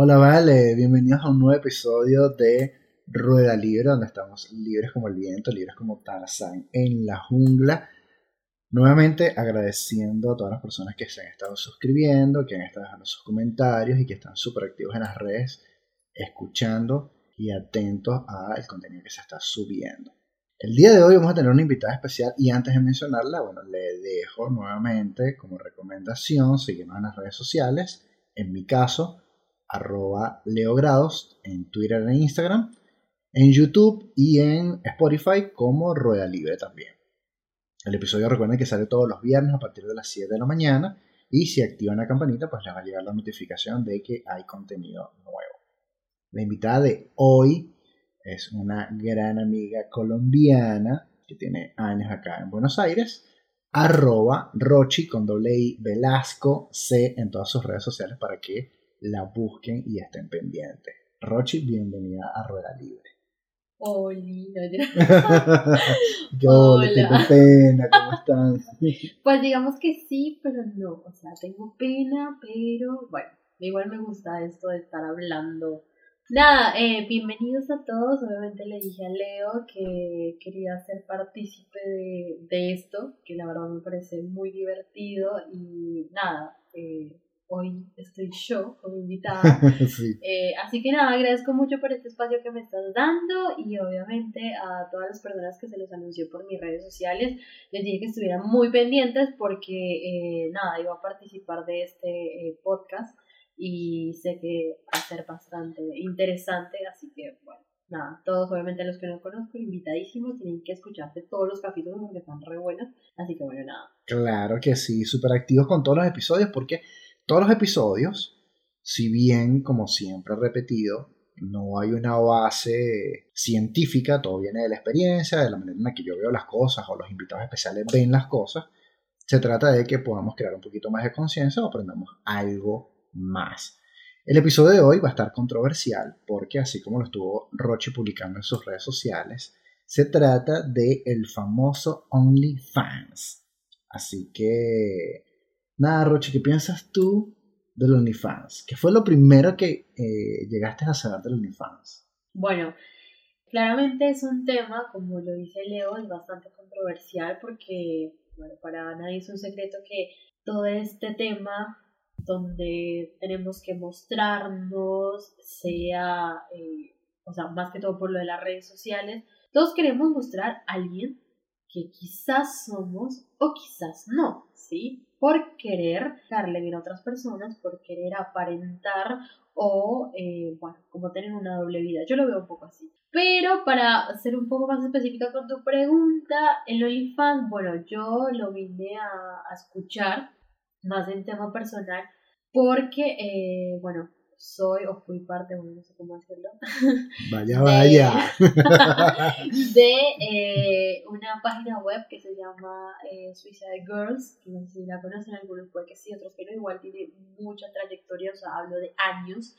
Hola, vale, bienvenidos a un nuevo episodio de Rueda Libre, donde estamos libres como el viento, libres como Tarzán en la jungla. Nuevamente agradeciendo a todas las personas que se han estado suscribiendo, que han estado dejando sus comentarios y que están súper activos en las redes, escuchando y atentos al contenido que se está subiendo. El día de hoy vamos a tener una invitada especial y antes de mencionarla, bueno, le dejo nuevamente como recomendación seguirnos en las redes sociales. En mi caso, arroba leogrados en Twitter e Instagram, en YouTube y en Spotify como Rueda Libre también. El episodio recuerden que sale todos los viernes a partir de las 7 de la mañana y si activan la campanita pues les va a llegar la notificación de que hay contenido nuevo. La invitada de hoy es una gran amiga colombiana que tiene años acá en Buenos Aires, arroba Rochi con doble I Velasco C en todas sus redes sociales para que la busquen y estén pendientes. Rochi, bienvenida a Rueda Libre. Hola, Hola, tengo pena, ¿cómo estás? Pues digamos que sí, pero no, o sea, tengo pena, pero bueno, igual me gusta esto de estar hablando. Nada, eh, bienvenidos a todos, obviamente le dije a Leo que quería ser partícipe de, de esto, que la verdad me parece muy divertido y nada, eh, hoy estoy yo como invitada. Eh, así que nada, agradezco mucho por este espacio que me estás dando y obviamente a todas las personas que se los anunció por mis redes sociales, les dije que estuvieran muy pendientes porque eh, nada, iba a participar de este eh, podcast y sé que va a ser bastante interesante, así que bueno. Nada, todos obviamente los que no conozco, invitadísimos, tienen que escucharse todos los capítulos porque están re buenos, así que bueno, nada. Claro que sí, súper activos con todos los episodios porque todos los episodios, si bien, como siempre he repetido, no hay una base científica, todo viene de la experiencia, de la manera en la que yo veo las cosas o los invitados especiales ven las cosas. Se trata de que podamos crear un poquito más de conciencia o aprendamos algo más. El episodio de hoy va a estar controversial porque así como lo estuvo Roche publicando en sus redes sociales, se trata de el famoso OnlyFans. Así que Nada, Roche, ¿qué piensas tú del OnlyFans? ¿Qué fue lo primero que eh, llegaste a saber del OnlyFans? Bueno, claramente es un tema, como lo dice Leo, es bastante controversial porque, bueno, para nadie es un secreto que todo este tema donde tenemos que mostrarnos, sea, eh, o sea, más que todo por lo de las redes sociales, todos queremos mostrar a alguien que quizás somos o quizás no, ¿sí? Por querer darle bien a otras personas, por querer aparentar o, eh, bueno, como tener una doble vida. Yo lo veo un poco así. Pero para ser un poco más específica con tu pregunta, el OnlyFans, bueno, yo lo vine a, escuchar más en tema personal porque, eh, bueno, soy o fui parte, bueno, no sé cómo decirlo. Vaya, vaya. De, eh, una página web que se llama eh, Suicide Girls, que no sé si la conocen, algunos puede que sí, otros que no, igual tiene mucha trayectoria, o sea, hablo de años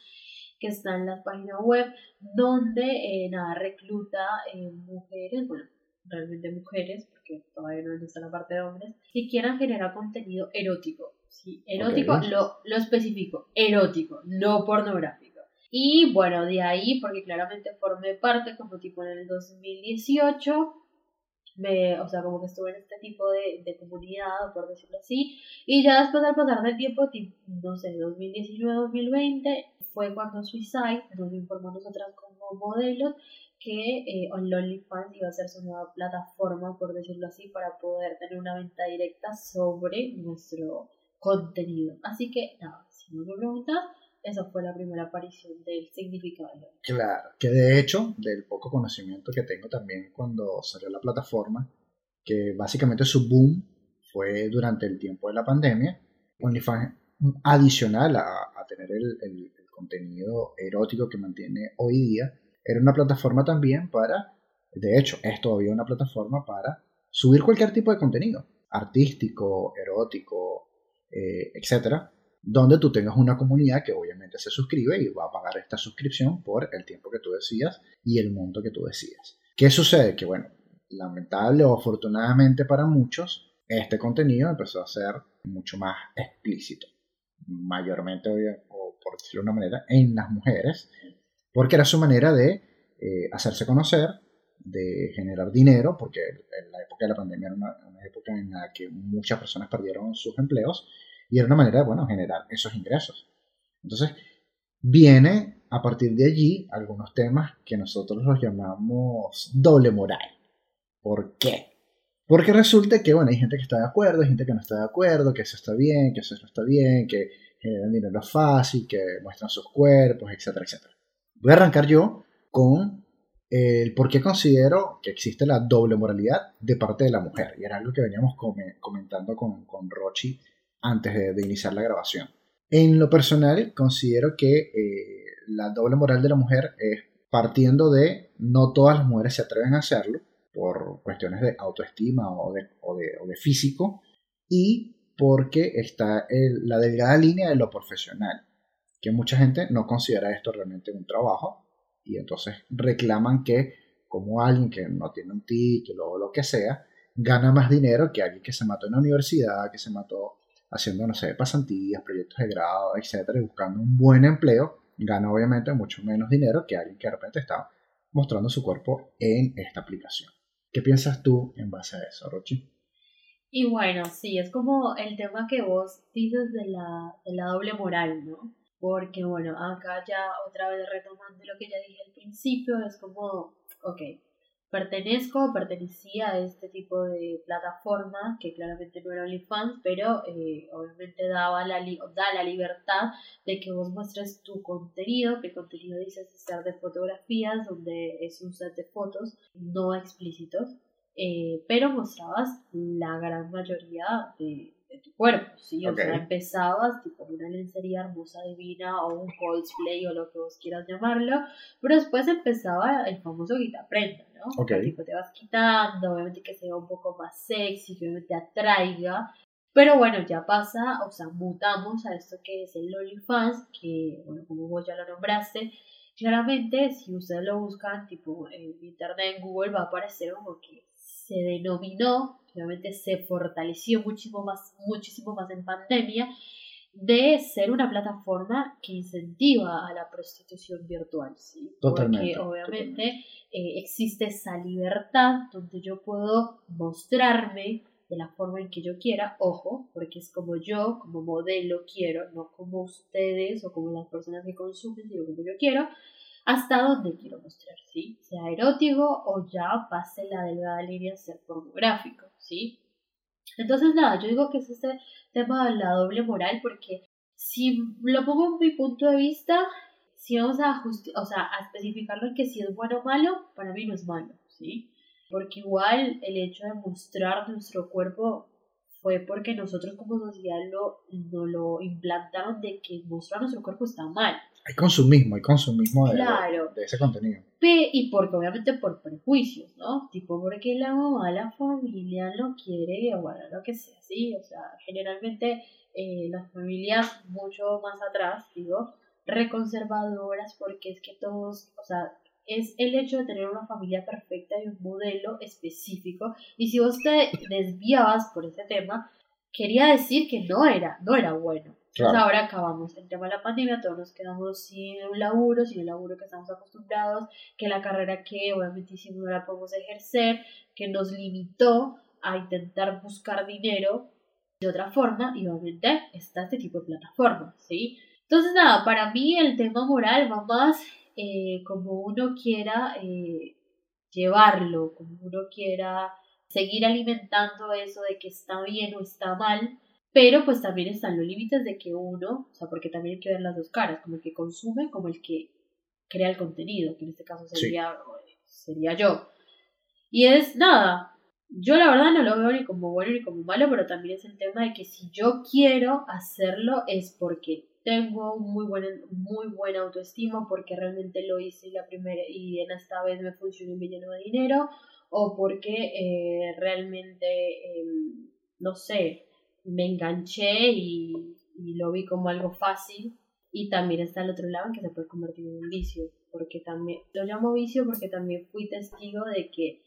que está en la página web, donde, eh, nada, recluta eh, mujeres, bueno, realmente mujeres, porque todavía no está la parte de hombres, que quieran generar contenido erótico Sí, erótico, lo, lo específico, erótico, no pornográfico. Y bueno, de ahí, porque claramente formé parte como tipo en el 2018, me, o sea, como que estuve en este tipo de, de comunidad, por decirlo así, y ya después al pasar del tiempo, tipo, no sé, 2019-2020, fue cuando Suicide nos informó a nosotras como modelos que eh, OnlyFans iba a ser su nueva plataforma, por decirlo así, para poder tener una venta directa sobre nuestro contenido. Así que, nada, si no me preguntas, esa fue la primera aparición del significado. Claro, que de hecho, del poco conocimiento que tengo también cuando salió la plataforma, que básicamente su boom fue durante el tiempo de la pandemia, OnlyFans adicional a, a tener el, el, contenido erótico que mantiene hoy día, era una plataforma también para, de hecho, es todavía una plataforma para subir cualquier tipo de contenido, artístico, erótico, eh, etcétera, donde tú tengas una comunidad que obviamente se suscribe y va a pagar esta suscripción por el tiempo que tú decías y el monto que tú decías. ¿Qué sucede? Que bueno, lamentable o afortunadamente para muchos, este contenido empezó a ser mucho más explícito. Mayormente, o por decirlo de una manera, en las mujeres, porque era su manera de eh, hacerse conocer, de generar dinero, porque en la época de la pandemia era una, época en la que muchas personas perdieron sus empleos, y era una manera de, bueno, generar esos ingresos. Entonces, viene a partir de allí algunos temas que nosotros los llamamos doble moral. ¿Por qué? Porque resulta que, bueno, hay gente que está de acuerdo, hay gente que no está de acuerdo, que eso está bien, que eso no está bien, que generan dinero fácil, que muestran sus cuerpos, etcétera, etcétera. Voy a arrancar yo con el por qué considero que existe la doble moralidad de parte de la mujer. Y era algo que veníamos comentando con, con Rochi antes de, iniciar la grabación. En lo personal, considero que eh, la doble moral de la mujer es partiendo de no todas las mujeres se atreven a hacerlo por cuestiones de autoestima o de, o de, físico y porque está la delgada línea de lo profesional, que mucha gente no considera esto realmente un trabajo y entonces reclaman que como alguien que no tiene un título o lo que sea, gana más dinero que alguien que se mató en la universidad, que se mató haciendo, no sé, pasantías, proyectos de grado, etcétera, y buscando un buen empleo, gana obviamente mucho menos dinero que alguien que de repente está mostrando su cuerpo en esta aplicación. ¿Qué piensas tú en base a eso, Rochi? Y bueno, sí, es como el tema que vos dices de la, de la doble moral, ¿no? Porque bueno, acá ya otra vez retomando lo que ya dije al principio, es como, ok, pertenezco, pertenecía a este tipo de plataforma, que claramente no era OnlyFans, pero eh, obviamente daba la da la libertad de que vos muestres tu contenido, que el contenido dice ser de fotografías, donde es un set de fotos no explícitos, eh, pero mostrabas la gran mayoría de, de tu cuerpo, ¿sí? O sea, empezabas tipo una lencería hermosa divina o un cosplay o lo que vos quieras llamarlo, pero después empezaba el famoso quita prenda, ¿no? Tipo te vas quitando, obviamente que sea un poco más sexy, que obviamente atraiga, pero bueno, ya pasa, o sea, mutamos a esto que es el OnlyFans, que, bueno, como vos ya lo nombraste, claramente si ustedes lo buscan tipo en internet, en Google, va a aparecer como que se denominó obviamente se fortaleció muchísimo más, muchísimo más en pandemia, de ser una plataforma que incentiva a la prostitución virtual, ¿sí? Totalmente, Porque obviamente eh, existe esa libertad donde yo puedo mostrarme de la forma en que yo quiera, ojo, porque es como yo, como modelo quiero, no como ustedes o como las personas que consumen, digo como yo quiero, hasta dónde quiero mostrar, ¿sí? Sea erótico o ya pase la delgada línea a ser pornográfico, ¿sí? Entonces, nada, yo digo que es este tema de la doble moral porque si lo pongo en mi punto de vista, si vamos a, o sea, a especificarlo en que si es bueno o malo, para mí no es malo, ¿sí? Porque igual el hecho de mostrar nuestro cuerpo fue porque nosotros como sociedad lo, no lo implantaron de que mostrar nuestro cuerpo está mal. Hay consumismo, hay consumismo de, de, ese contenido. y porque obviamente por prejuicios, ¿no? Tipo porque la mamá, la familia no quiere, o bueno, lo que sea, ¿sí? O sea, generalmente eh, las familias mucho más atrás, digo, reconservadoras porque es que todos, o sea, es el hecho de tener una familia perfecta y un modelo específico. Y si vos te desviabas por ese tema, quería decir que no era, no era bueno. Entonces ahora acabamos el tema de la pandemia, todos nos quedamos sin un laburo, sin el laburo que estamos acostumbrados, que la carrera que obviamente hicimos no la podemos ejercer, que nos limitó a intentar buscar dinero de otra forma y obviamente está este tipo de plataformas, ¿sí? Entonces nada, para mí el tema moral va más eh, como uno quiera eh, llevarlo, como uno quiera seguir alimentando eso de que está bien o está mal, pero pues también están los límites de que uno, o sea, porque también hay que ver las dos caras, como el que consume, como el que crea el contenido, que en este caso sería, sería yo. Y es nada, yo la verdad no lo veo ni como bueno ni como malo, pero también es el tema de que si yo quiero hacerlo es porque tengo muy buen, muy buena autoestima, porque realmente lo hice la primera y en esta vez me funcionó y me llenó de dinero, o porque eh, realmente, em, no sé, me enganché y, y, lo vi como algo fácil. Y también está el otro lado en que se puede convertir en un vicio, porque también, lo llamo vicio porque también fui testigo de que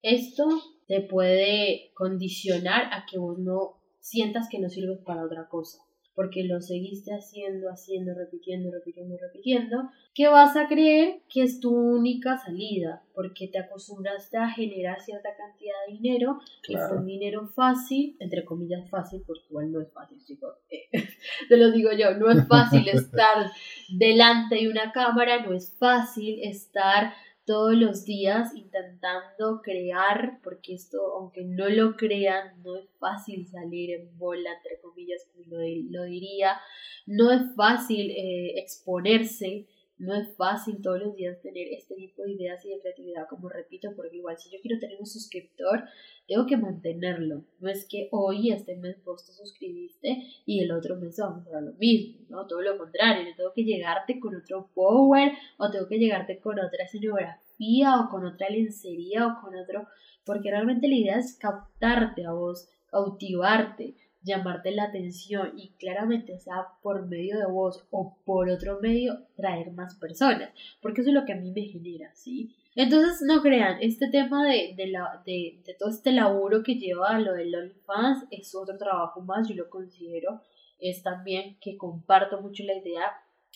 esto te puede condicionar a que vos no sientas que no sirves para otra cosa. Porque lo seguiste haciendo, haciendo, repitiendo, repitiendo, repitiendo, que vas a creer que es tu única salida, porque te acostumbraste a generar cierta cantidad de dinero, que fue un dinero fácil, entre comillas fácil, porque igual no es fácil, chicos, te lo digo yo, no es fácil estar delante de una cámara, no es fácil estar todos los días intentando crear, porque esto, aunque no lo crean, no es fácil salir en bola, entre comillas, como lo, diría, no es fácil eh, exponerse, no es fácil todos los días tener este tipo de ideas y de creatividad, como repito, porque igual si yo quiero tener un suscriptor, tengo que mantenerlo. No es que hoy, este mes, vos te suscribiste y el otro mes vamos a lo mismo, ¿no? Todo lo contrario, yo tengo que llegarte con otro power o tengo que llegarte con otra escenografía o con otra lencería o con otro, porque realmente la idea es captarte a vos, cautivarte, llamarte la atención y claramente sea por medio de vos o por otro medio traer más personas, porque eso es lo que a mí me genera, ¿sí? Entonces, no crean, este tema de, de, la, de, de todo este laburo que lleva a lo del OnlyFans es otro trabajo más, yo lo considero, es también que comparto mucho la idea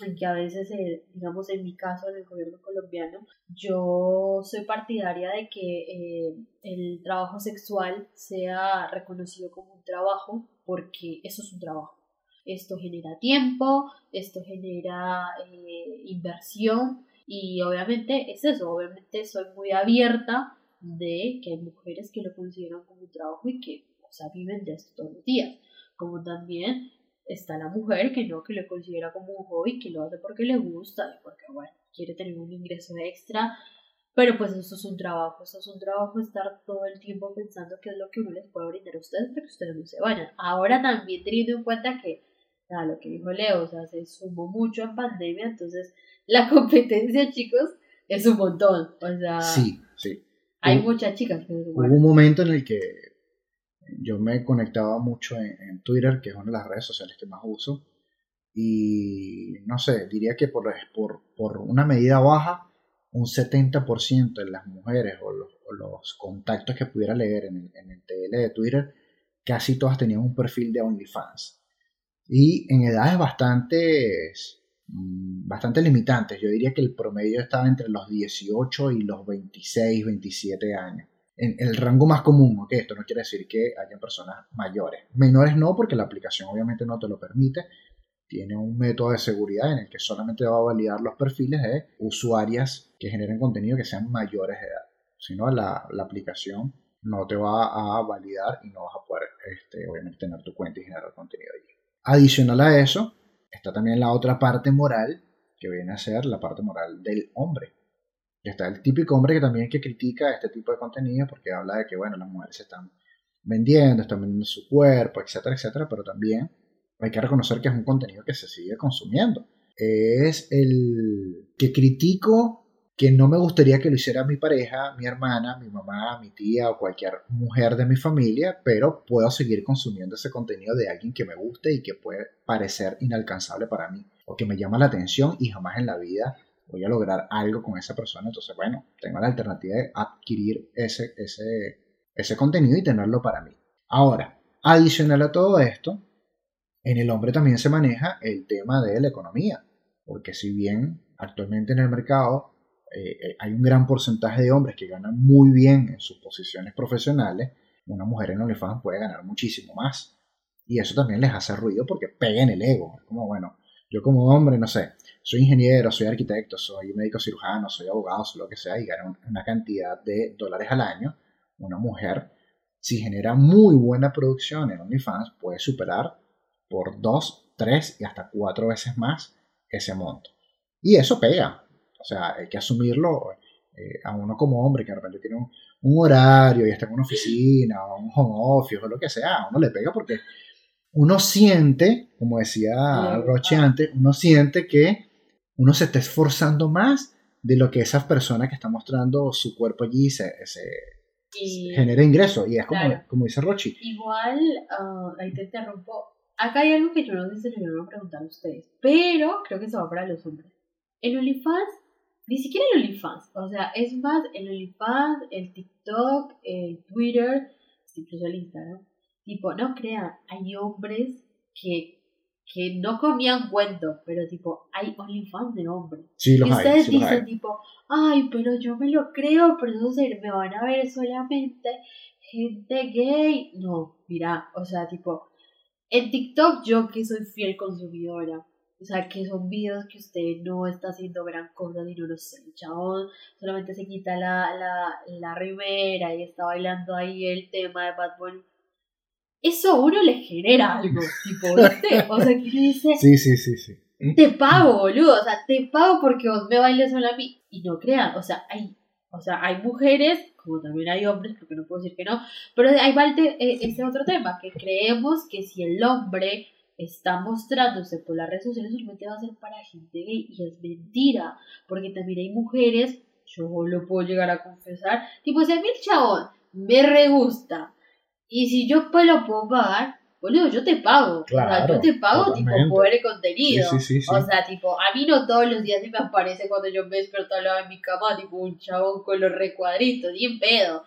en que a veces, eh, digamos en mi caso, en el gobierno colombiano, yo soy partidaria de que eh, el trabajo sexual sea reconocido como un trabajo, porque eso es un trabajo. Esto genera tiempo, esto genera eh, inversión y obviamente es eso, obviamente soy muy abierta de que hay mujeres que lo consideran como un trabajo y que, o sea, viven de esto todos los días, como también está la mujer que no, que lo considera como un hobby, que lo hace porque le gusta y porque, bueno, quiere tener un ingreso extra, pero pues eso es un trabajo, eso es un trabajo estar todo el tiempo pensando qué es lo que uno les puede brindar a ustedes para que ustedes no se vayan. Ahora también teniendo en cuenta que, nada, lo que dijo Leo, o sea, se sumó mucho en pandemia, entonces la competencia, chicos, es un montón, o sea... Sí, sí. Hay muchas chicas que Hubo un momento en el que yo me conectaba mucho en, Twitter, que es una de las redes sociales que más uso, y no sé, diría que por, por, por una medida baja, un 70% de las mujeres o los, contactos que pudiera leer en el, en el TL de Twitter, casi todas tenían un perfil de OnlyFans. Y en edades bastante, mm, bastante limitantes, yo diría que el promedio estaba entre los 18 y los 26, 27 años en, el rango más común, ¿ok? Esto no quiere decir que haya personas mayores. Menores no, porque la aplicación obviamente no te lo permite. Tiene un método de seguridad en el que solamente va a validar los perfiles de usuarias que generen contenido que sean mayores de edad. Si no, la, aplicación no te va a validar y no vas a poder, este, obviamente, tener tu cuenta y generar contenido allí. Adicional a eso, está también la otra parte moral, que viene a ser la parte moral del hombre. Está el típico hombre que también que critica este tipo de contenido porque habla de que, bueno, las mujeres se están vendiendo, están vendiendo su cuerpo, etcétera, etcétera, pero también hay que reconocer que es un contenido que se sigue consumiendo. Es el que critico que no me gustaría que lo hiciera mi pareja, mi hermana, mi mamá, mi tía o cualquier mujer de mi familia, pero puedo seguir consumiendo ese contenido de alguien que me guste y que puede parecer inalcanzable para mí o que me llama la atención y jamás en la vida voy a lograr algo con esa persona, entonces bueno, tengo la alternativa de adquirir ese, ese, ese contenido y tenerlo para mí. Ahora, adicional a todo esto, en el hombre también se maneja el tema de la economía, porque si bien actualmente en el mercado eh, eh, hay un gran porcentaje de hombres que ganan muy bien en sus posiciones profesionales, una mujer en OnlyFans puede ganar muchísimo más. Y eso también les hace ruido porque pega en el ego. Es como, bueno, yo como hombre, no sé, soy ingeniero, soy arquitecto, soy médico cirujano, soy abogado, soy lo que sea, y gano una cantidad de dólares al año, una mujer, si genera muy buena producción en OnlyFans, puede superar por dos, tres y hasta cuatro veces más ese monto. Y eso pega. O sea, hay que asumirlo eh, a uno como hombre que de repente tiene un, un, horario y está en una oficina o un home office o lo que sea, a uno le pega porque uno siente, como decía Roche antes, uno siente que uno se está esforzando más de lo que esa persona que está mostrando su cuerpo allí se, genera ingreso. Y es como, como dice Rochi. Igual, ah, ahí te interrumpo. Acá hay algo que yo no sé si voy a preguntar a ustedes, pero creo que eso va para los hombres. El OnlyFans, ni siquiera el OnlyFans, o sea, es más el OnlyFans, el TikTok, el Twitter, incluso el Instagram Tipo, no crean, hay hombres que que no comían cuento, pero tipo, hay OnlyFans de hombres. Sí, los y hay, ustedes sí dicen tipo, ay, pero yo me lo creo, producer, me van a ver solamente gente gay. No, mira, o sea, tipo, en TikTok yo que soy fiel consumidora. O sea, que son videos que usted no está haciendo gran cosa, sino, no sé, el chabón solamente se quita la, la, la remera y está bailando ahí el tema de Bad Bunny. Eso a uno le genera algo, tipo, ¿viste? O sea, que uno dice, Sí, sí, sí, sí. te pago, boludo, o sea, te pago porque vos me bailes sola a mí. Y no crean, o sea, hay, o sea, hay mujeres, como también hay hombres, porque no puedo decir que no, pero ahí va el te- eh, ese otro tema, que creemos que si el hombre está mostrándose por las redes sociales, solamente va a ser para gente gay, y es mentira, porque también hay mujeres, yo lo puedo llegar a confesar, tipo, si a mí el chabón me re gusta, y si yo pues lo puedo pagar, boludo, yo te pago, o sea, Claro, yo te pago tipo totalmente. por el contenido, sí, sí, sí. o sea, tipo, a mí no todos los días se me aparece cuando yo me despierto al lado de mi cama, tipo un chabón con los recuadritos, bien pedo.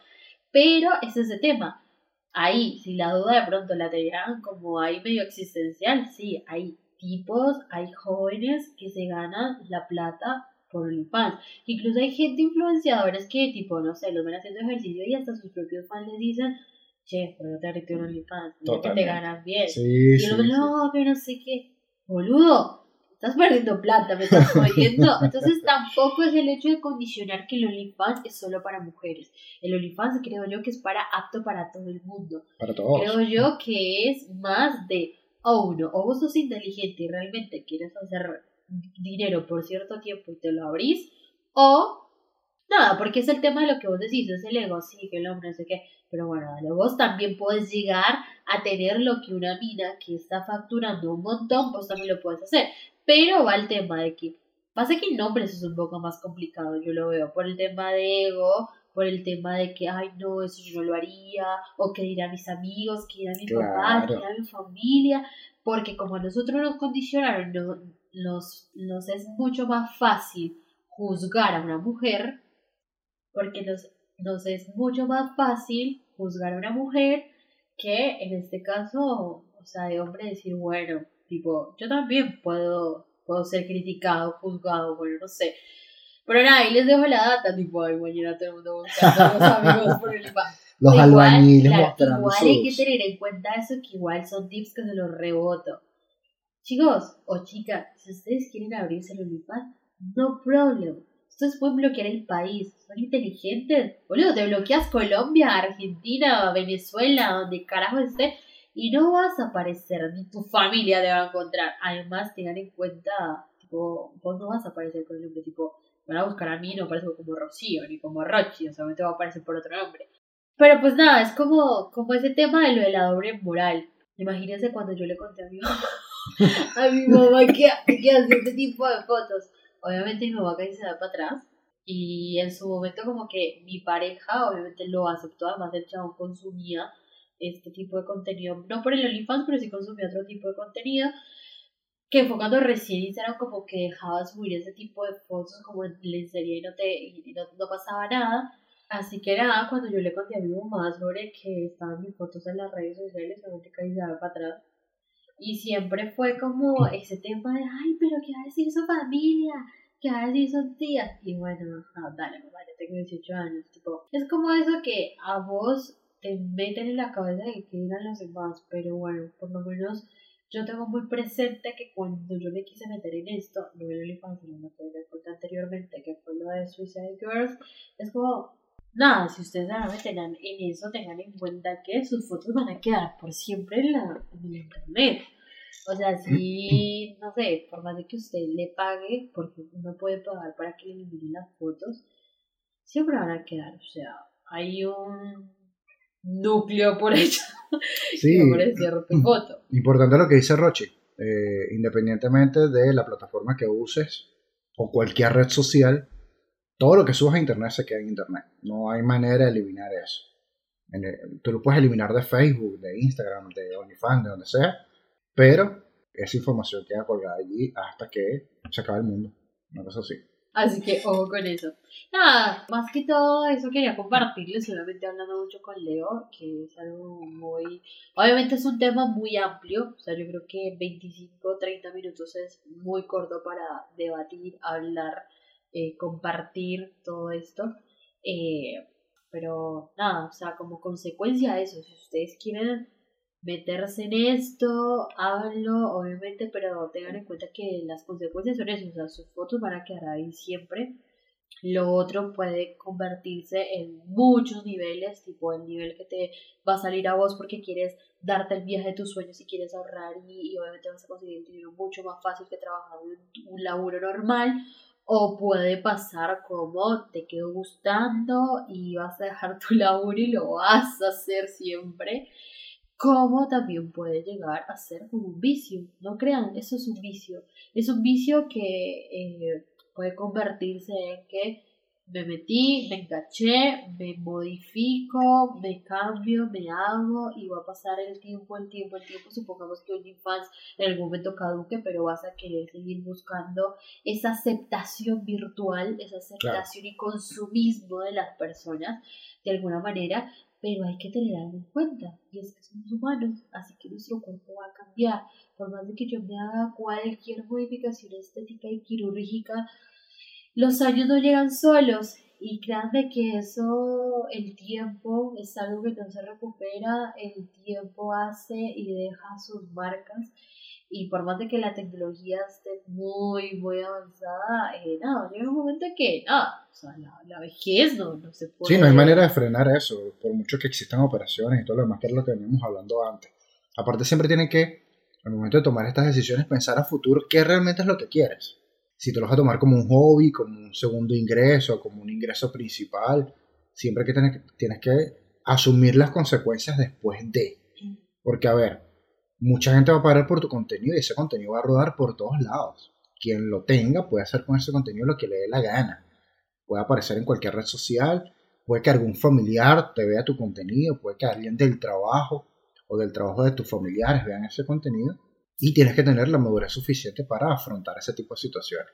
Pero ese es el tema. Ahí, si la duda de pronto la tenían como ahí medio existencial, sí, hay tipos, hay jóvenes que se ganan la plata por OnlyFans. Incluso hay gente influenciadores que, tipo, no sé, los ven haciendo ejercicio y hasta sus propios fans les dicen, che, pero no te arreglo un OnlyFans, que te ganas bien. Sí, Y sí, el sí. no, que no sé qué. Boludo, estás perdiendo plata, me estás jodiendo. Entonces tampoco es el hecho de condicionar que el OnlyFans es solo para mujeres. El OnlyFans creo yo que es para apto para todo el mundo. Para todos. Creo yo que es más de, o uno, o vos sos inteligente y realmente quieres hacer dinero por cierto tiempo y te lo abrís, o nada, porque es el tema de lo que vos decís, es el ego, sí, que el hombre, no sé qué, pero bueno, dale, vos también puedes llegar a tener lo que una mina que está facturando un montón, vos también lo puedes hacer, pero va el tema de que pasa que en hombres es un poco más complicado, yo lo veo, por el tema de ego, por el tema de que, ay, no, eso yo no lo haría, o que dirán mis amigos, que dirán mis papás, que dirán mi familia, porque como a nosotros nos condicionaron, no- nos, nos es mucho más fácil juzgar a una mujer, porque nos, nos es mucho más fácil juzgar a una mujer que en este caso, o sea, de hombre decir, bueno, tipo, yo también puedo, puedo ser criticado, juzgado, bueno, no sé. Pero nada, ahí les dejo la data, tipo, ay, mañana todo el mundo buscando a los amigos por el IPA. Los Igual, albañiles claro, mostrando Igual hay que tener en cuenta eso, que igual son tips que se los reboto. Chicos o chicas, si ustedes quieren abrirse el OnlyFans, no problem. Ustedes pueden bloquear el país, son inteligentes. Boludo, te bloqueas Colombia, Argentina, Venezuela, donde carajo esté, y no vas a aparecer, ni tu familia te va a encontrar. Además, tengan en cuenta, tipo, vos no vas a aparecer con el nombre, tipo, van a buscar a mí, no aparezco como Rocío, ni como Rochi, o sea, me te va a aparecer por otro nombre. Pero pues nada, es como, como ese tema de lo de la doble moral. Imagínense cuando yo le conté a mi mamá, a mi mamá que, que hace este tipo de fotos. Obviamente mi mamá casi se da para atrás. Y en su momento como que mi pareja obviamente lo aceptó, además el chabón consumía este tipo de contenido, no por el OnlyFans, pero sí consumía otro tipo de contenido, que fue cuando recién Instagram como que dejaba subir ese tipo de fotos como en lencería y no, te, y no, no pasaba nada. Así que nada, cuando yo le conté a mi mamá sobre que estaban mis fotos en las redes sociales, obviamente casi se daba para atrás. Y siempre fue como ese tema de, ay, pero ¿qué va a decir su familia? ¿Qué va a decir sus tías? Y bueno, ah, dale, mamá, ya tengo 18 años. Tipo, es como eso que a vos te meten en la cabeza de que digan los demás, pero bueno, por lo menos yo tengo muy presente que cuando yo me quise meter en esto, no sino en lo que les conté anteriormente, que fue lo de Suicide Girls, es como, nada, si ustedes a meter en eso, tengan en cuenta que sus fotos van a quedar por siempre en, la, en el internet. O sea, si, no sé, por más de que usted le pague, porque uno puede pagar para que le eliminen las fotos, siempre van a quedar. O sea, hay un núcleo por hecho Sí, que aparece tu foto. importante lo que dice Rochi. Eh, independientemente de la plataforma que uses o cualquier red social, todo lo que subas a internet se queda en internet. No hay manera de eliminar eso. Tú lo puedes eliminar de Facebook, de Instagram, de OnlyFans, de donde sea, pero esa información queda colgada allí hasta que se acabe el mundo. Una cosa así. Así que ojo con eso. Nada, más que todo eso quería compartirles, solamente hablando mucho con Leo, que es algo muy... Obviamente es un tema muy amplio, o sea, yo creo que 25 30 minutos es muy corto para debatir, hablar, eh, compartir todo esto. Eh, pero nada, o sea, como consecuencia de eso, si ustedes quieren meterse en esto, háganlo, obviamente, pero tengan en cuenta que las consecuencias son eso, o sea, sus fotos van a quedar ahí siempre. Lo otro puede convertirse en muchos niveles, tipo el nivel que te va a salir a vos porque quieres darte el viaje de tus sueños y quieres ahorrar y, obviamente vas a conseguir dinero mucho más fácil que trabajando en un laburo normal. O puede pasar como te quedó gustando y vas a dejar tu laburo y lo vas a hacer siempre como también puede llegar a ser como un vicio. No crean, eso es un vicio. Es un vicio que eh, puede convertirse en que me metí, me enganché, me modifico, me cambio, me hago y va a pasar el tiempo, el tiempo, el tiempo. Supongamos que OnlyFans en algún momento caduque, pero vas a querer seguir buscando esa aceptación virtual, esa aceptación y consumismo de las personas de alguna manera pero hay que tener algo en cuenta, y es que somos humanos, así que nuestro cuerpo va a cambiar. Por más de que yo me haga cualquier modificación estética y quirúrgica, los años no llegan solos. Y créanme que eso, el tiempo es algo que no se recupera, el tiempo hace y deja sus marcas y por más de que la tecnología esté muy, muy avanzada, eh, nada, llega un momento en que, nada, o sea, la, vejez no, no, se puede... Sí, no hay manera de frenar eso, por mucho que existan operaciones y todo lo demás, que es lo que veníamos hablando antes. Aparte siempre tienen que, al momento de tomar estas decisiones, pensar a futuro qué realmente es lo que quieres. Si te lo vas a tomar como un hobby, como un segundo ingreso, como un ingreso principal, siempre que tienes, tienes que asumir las consecuencias después de. Porque, a ver, mucha gente va a pagar por tu contenido y ese contenido va a rodar por todos lados. Quien lo tenga puede hacer con ese contenido lo que le dé la gana. Puede aparecer en cualquier red social, puede que algún familiar te vea tu contenido, puede que alguien del trabajo o del trabajo de tus familiares vean ese contenido y tienes que tener la madurez suficiente para afrontar ese tipo de situaciones.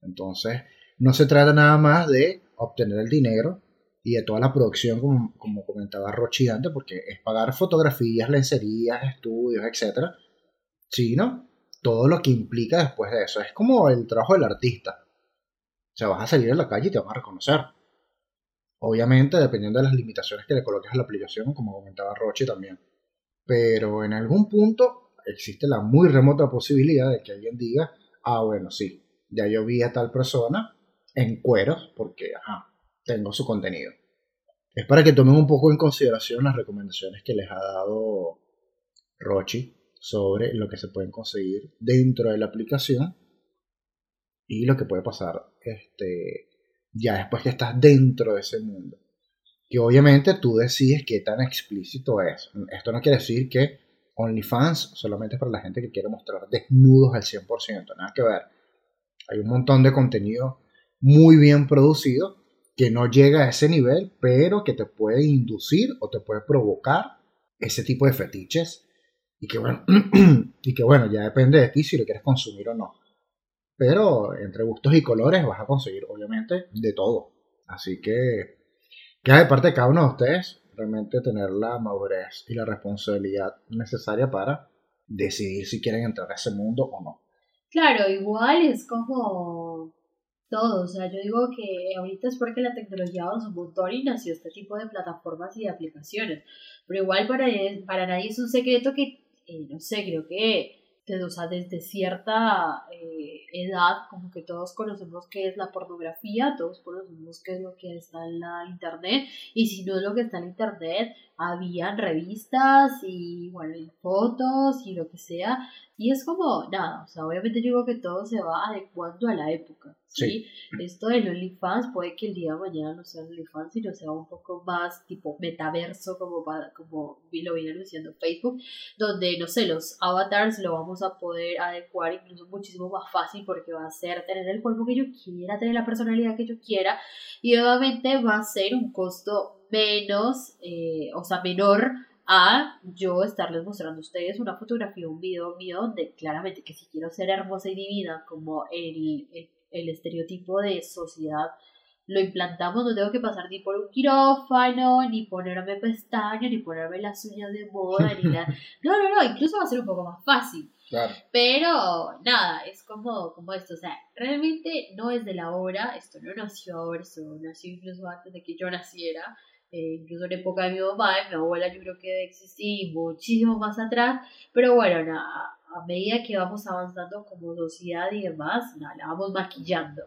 Entonces, no se trata nada más de obtener el dinero y de toda la producción, como, como comentaba Rochi antes, porque es pagar fotografías, lencerías, estudios, etc. Sino todo lo que implica después de eso. Es como el trabajo del artista. O sea, vas a salir a la calle y te van a reconocer. Obviamente, dependiendo de las limitaciones que le coloques a la aplicación, como comentaba Rochi también. Pero en algún punto existe la muy remota posibilidad de que alguien diga, ah, bueno, sí, ya yo vi a tal persona en cueros, porque, ajá, tengo su contenido. Es para que tomen un poco en consideración las recomendaciones que les ha dado Rochi sobre lo que se pueden conseguir dentro de la aplicación y lo que puede pasar este, ya después que estás dentro de ese mundo. Que obviamente tú decides qué tan explícito es. Esto no quiere decir que OnlyFans solamente para la gente que quiere mostrar desnudos al 100%, nada que ver. Hay un montón de contenido muy bien producido que no llega a ese nivel, pero que te puede inducir o te puede provocar ese tipo de fetiches y que bueno, y que bueno, ya depende de ti si lo quieres consumir o no. Pero entre gustos y colores vas a conseguir obviamente de todo. Así que queda de parte de cada uno de ustedes tener la madurez y la responsabilidad necesaria para decidir si quieren entrar a ese mundo o no. Claro, igual es como todo. O sea, yo digo que ahorita es porque la tecnología avanzó un montón y nació este tipo de plataformas y de aplicaciones. Pero igual para, para nadie es un secreto que, eh, no sé, creo que o sea, desde cierta eh, edad, como que todos conocemos qué es la pornografía, todos conocemos qué es lo que está en la internet, y si no es lo que está en internet, habían revistas y, bueno, y fotos y lo que sea, y es como, nada, o sea, obviamente yo digo que todo se va adecuando a la época, ¿sí? Esto del OnlyFans puede que el día de mañana no sea OnlyFans, sino sea un poco más tipo metaverso, como, como lo viene anunciando Facebook, donde, no sé, los avatars lo vamos a poder adecuar incluso muchísimo más fácil porque va a ser tener el cuerpo que yo quiera, tener la personalidad que yo quiera, y obviamente va a ser un costo menos, eh, o sea, menor a yo estarles mostrando a ustedes una fotografía, un video mío donde claramente que si quiero ser hermosa y divina como el, el estereotipo de sociedad lo implantamos, no tengo que pasar ni por un quirófano, ni ponerme pestañas, ni ponerme las uñas de moda, ni nada. No, no, no, incluso va a ser un poco más fácil. Claro. Pero nada, es como, como esto, o sea, realmente no es de la hora, esto no nació ahora, esto nació incluso antes de que yo naciera, eh, incluso en época de mi mamá, mi abuela yo creo que existí muchísimo más atrás, pero bueno, nada, a medida que vamos avanzando como sociedad y demás, nada, la vamos maquillando.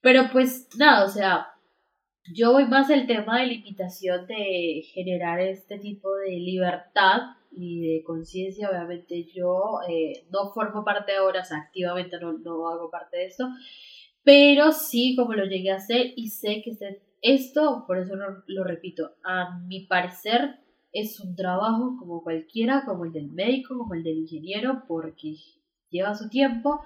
Pero pues nada, o sea, yo voy más al tema de limitación de generar este tipo de libertad y de conciencia. Obviamente yo eh, no formo parte ahora, o sea, activamente no, no hago parte de esto, pero sí como lo llegué a hacer y sé que esto, por eso lo, repito, a mi parecer es un trabajo como cualquiera, como el del médico, como el del ingeniero, porque lleva su tiempo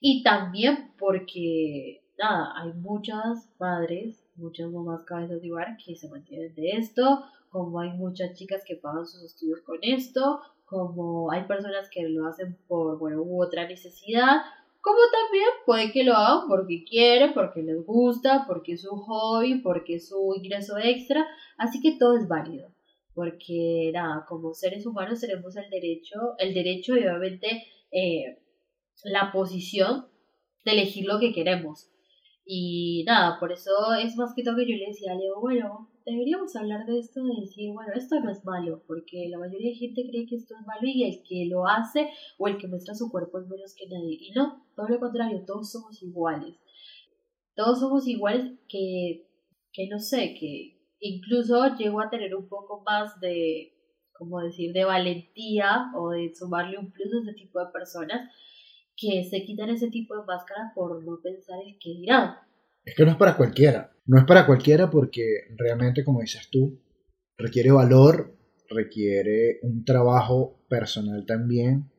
y también porque nada, hay muchas padres, muchas mamás cabezas de hogar que se mantienen de esto, como hay muchas chicas que pagan sus estudios con esto, como hay personas que lo hacen por, bueno, u otra necesidad, como también puede que lo hagan porque quieren, porque les gusta, porque es un hobby, porque es un ingreso extra, así que todo es válido, porque nada, como seres humanos tenemos el derecho, el derecho y obviamente eh, la posición de elegir lo que queremos. Y nada, por eso es más que todo que yo le decía a Leo, bueno, deberíamos hablar de esto, de decir, bueno, esto no es malo, porque la mayoría de gente cree que esto es malo y el que lo hace o el que muestra su cuerpo es menos que nadie. Y no, todo lo contrario, todos somos iguales. Todos somos iguales que, que no sé, que incluso llego a tener un poco más de, como decir, de valentía o de sumarle un plus a este tipo de personas que se quitan ese tipo de máscara por no pensar en que dirán. Es que no es para cualquiera. No es para cualquiera porque realmente, como dices tú, requiere valor, requiere un trabajo personal también,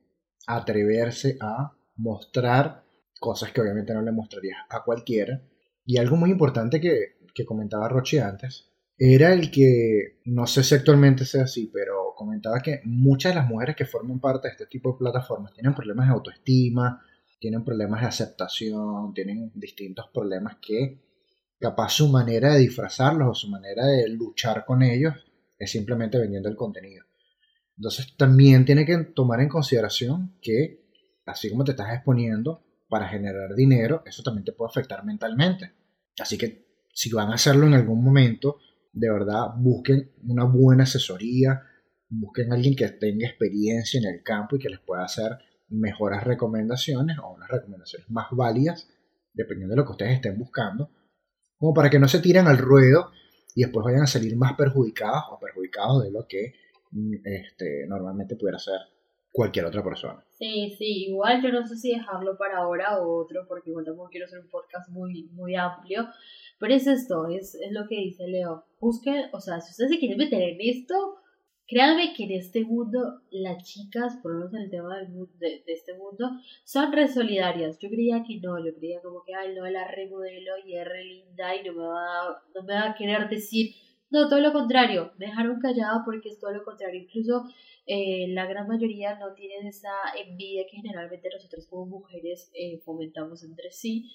atreverse a mostrar cosas que obviamente no le mostrarías a cualquiera. Y algo muy importante que, que comentaba Roche antes, era el que, no sé si actualmente sea así, pero comentaba que muchas de las mujeres que forman parte de este tipo de plataformas tienen problemas de autoestima, tienen problemas de aceptación, tienen distintos problemas que capaz su manera de disfrazarlos o su manera de luchar con ellos es simplemente vendiendo el contenido. Entonces también tiene que tomar en consideración que así como te estás exponiendo para generar dinero, eso también te puede afectar mentalmente. Así que si van a hacerlo en algún momento, de verdad busquen una buena asesoría, busquen a alguien que tenga experiencia en el campo y que les pueda hacer mejores recomendaciones o unas recomendaciones más válidas, dependiendo de lo que ustedes estén buscando, como para que no se tiren al ruedo y después vayan a salir más perjudicados o perjudicados de lo que mm, este, normalmente pudiera ser cualquier otra persona. Sí, sí, igual yo no sé si dejarlo para ahora o otro, porque igual tampoco quiero hacer un podcast muy, muy amplio, pero es esto, es, es lo que dice Leo. Busquen, o sea, si ustedes se quieren meter en esto, créanme que en este mundo las chicas, por lo menos en el tema del, de, de, este mundo, son re solidarias. Yo creía que no, yo creía como que, ay, no, la remodelo y es re linda y no me va, no me va a querer decir, no, todo lo contrario, me dejaron callada porque es todo lo contrario. Incluso eh, la gran mayoría no tienen esa envidia que generalmente nosotros como mujeres eh, fomentamos entre sí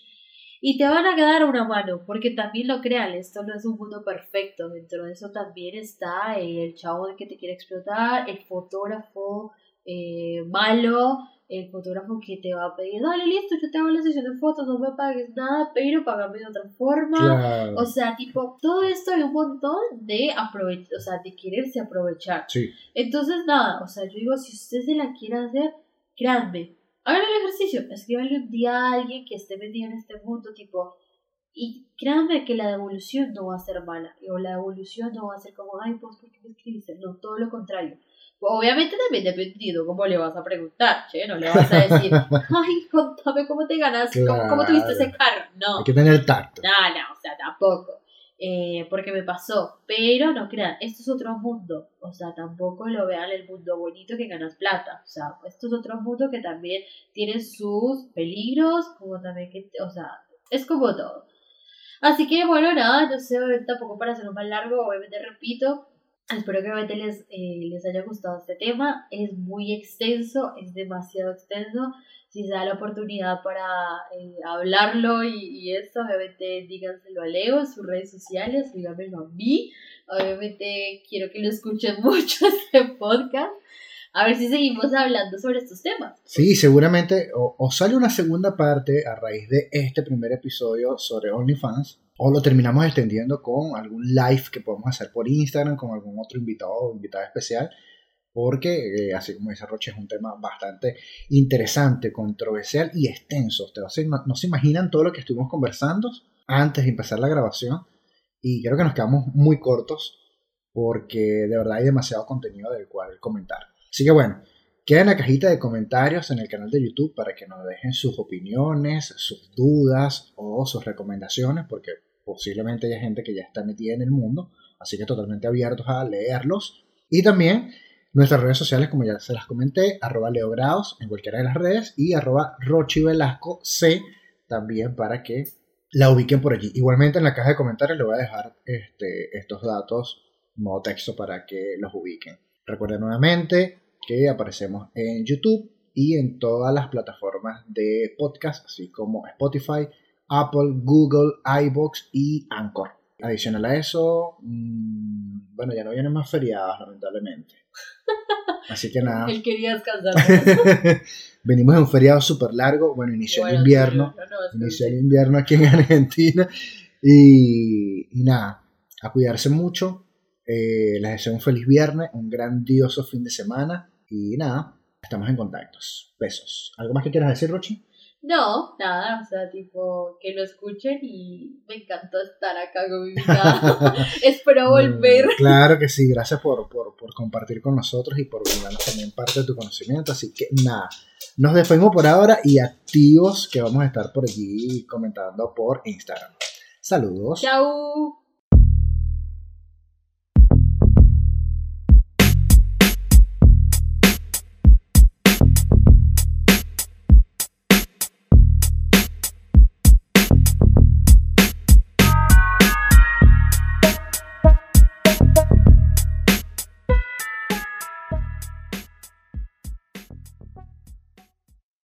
y te van a quedar una mano, porque también lo crean, esto no es un mundo perfecto, dentro de eso también está el chavo que te quiere explotar, el fotógrafo eh, malo, el fotógrafo que te va a pedir, dale, listo, yo te hago la sesión de fotos, no me pagues nada, pero pagame de otra forma. O sea, tipo, todo esto hay un montón de aprovechar, o sea, de quererse aprovechar. Sí. Entonces, nada, o sea, yo digo, si usted se la quiere hacer, créanme, hagan el ejercicio, escríbanle un día a alguien que esté metido en este mundo, tipo, y créanme que la devolución no va a ser mala, o la devolución no va a ser como, ay, pues, ¿por qué me escribiste? No, todo lo contrario. Obviamente también dependiendo cómo le vas a preguntar, che, no le vas a decir, ay, contame cómo te ganaste, cómo, tuviste ese carro. No. Hay que tener tacto. No, no, o sea, tampoco. Eh, porque me pasó. Pero no crean, esto es otro mundo. O sea, tampoco lo vean el mundo bonito que ganas plata. O sea, esto es otro mundo que también tiene sus peligros, como también que, o sea, es como todo. Así que bueno, nada, no sé, tampoco para hacerlo más largo, obviamente repito, Espero que realmente les, eh, les haya gustado este tema. Es muy extenso, es demasiado extenso. Si se da la oportunidad para eh, hablarlo y, y, esto, obviamente díganselo a Leo sus redes sociales, díganmelo a mí. Obviamente quiero que lo escuchen mucho este podcast. A ver si seguimos hablando sobre estos temas. Sí, seguramente o, o sale una segunda parte a raíz de este primer episodio sobre OnlyFans o lo terminamos extendiendo con algún live que podemos hacer por Instagram con algún otro invitado o invitada especial, porque, eh, así como dice Roche, es un tema bastante interesante, controversial y extenso. Ustedes no, se imaginan todo lo que estuvimos conversando antes de empezar la grabación y creo que nos quedamos muy cortos porque de verdad hay demasiado contenido del cual comentar. Así que bueno, queda en la cajita de comentarios en el canal de YouTube para que nos dejen sus opiniones, sus dudas o sus recomendaciones, porque posiblemente haya gente que ya está metida en el mundo, así que totalmente abiertos a leerlos. Y también nuestras redes sociales, como ya se las comenté, arroba leogrados en cualquiera de las redes y arroba Rochi Velasco C también para que la ubiquen por allí. Igualmente en la caja de comentarios le voy a dejar este, estos datos modo texto para que los ubiquen. Recuerden nuevamente que aparecemos en YouTube y en todas las plataformas de podcast, así como Spotify, Apple, Google, iBox y Anchor. Adicional a eso, mmm, bueno, ya no vienen más feriados, lamentablemente. Así que nada. Él quería descansar. Venimos de un feriado súper largo. Bueno, inició bueno, el invierno. Sí, no, no, inició el invierno aquí en Argentina. Y, y nada, a cuidarse mucho. Eh, les deseo un feliz viernes, un grandioso fin de semana. Y nada, estamos en contactos. Besos. ¿Algo más que quieras decir, Rochi? No, nada, o sea, tipo, que lo escuchen y me encantó estar acá con mi invitada. Espero volver. Claro que sí, gracias por, por, por compartir con nosotros y por brindarnos también parte de tu conocimiento. Así que nada, nos despedimos por ahora y activos que vamos a estar por allí comentando por Instagram. Saludos. Chao.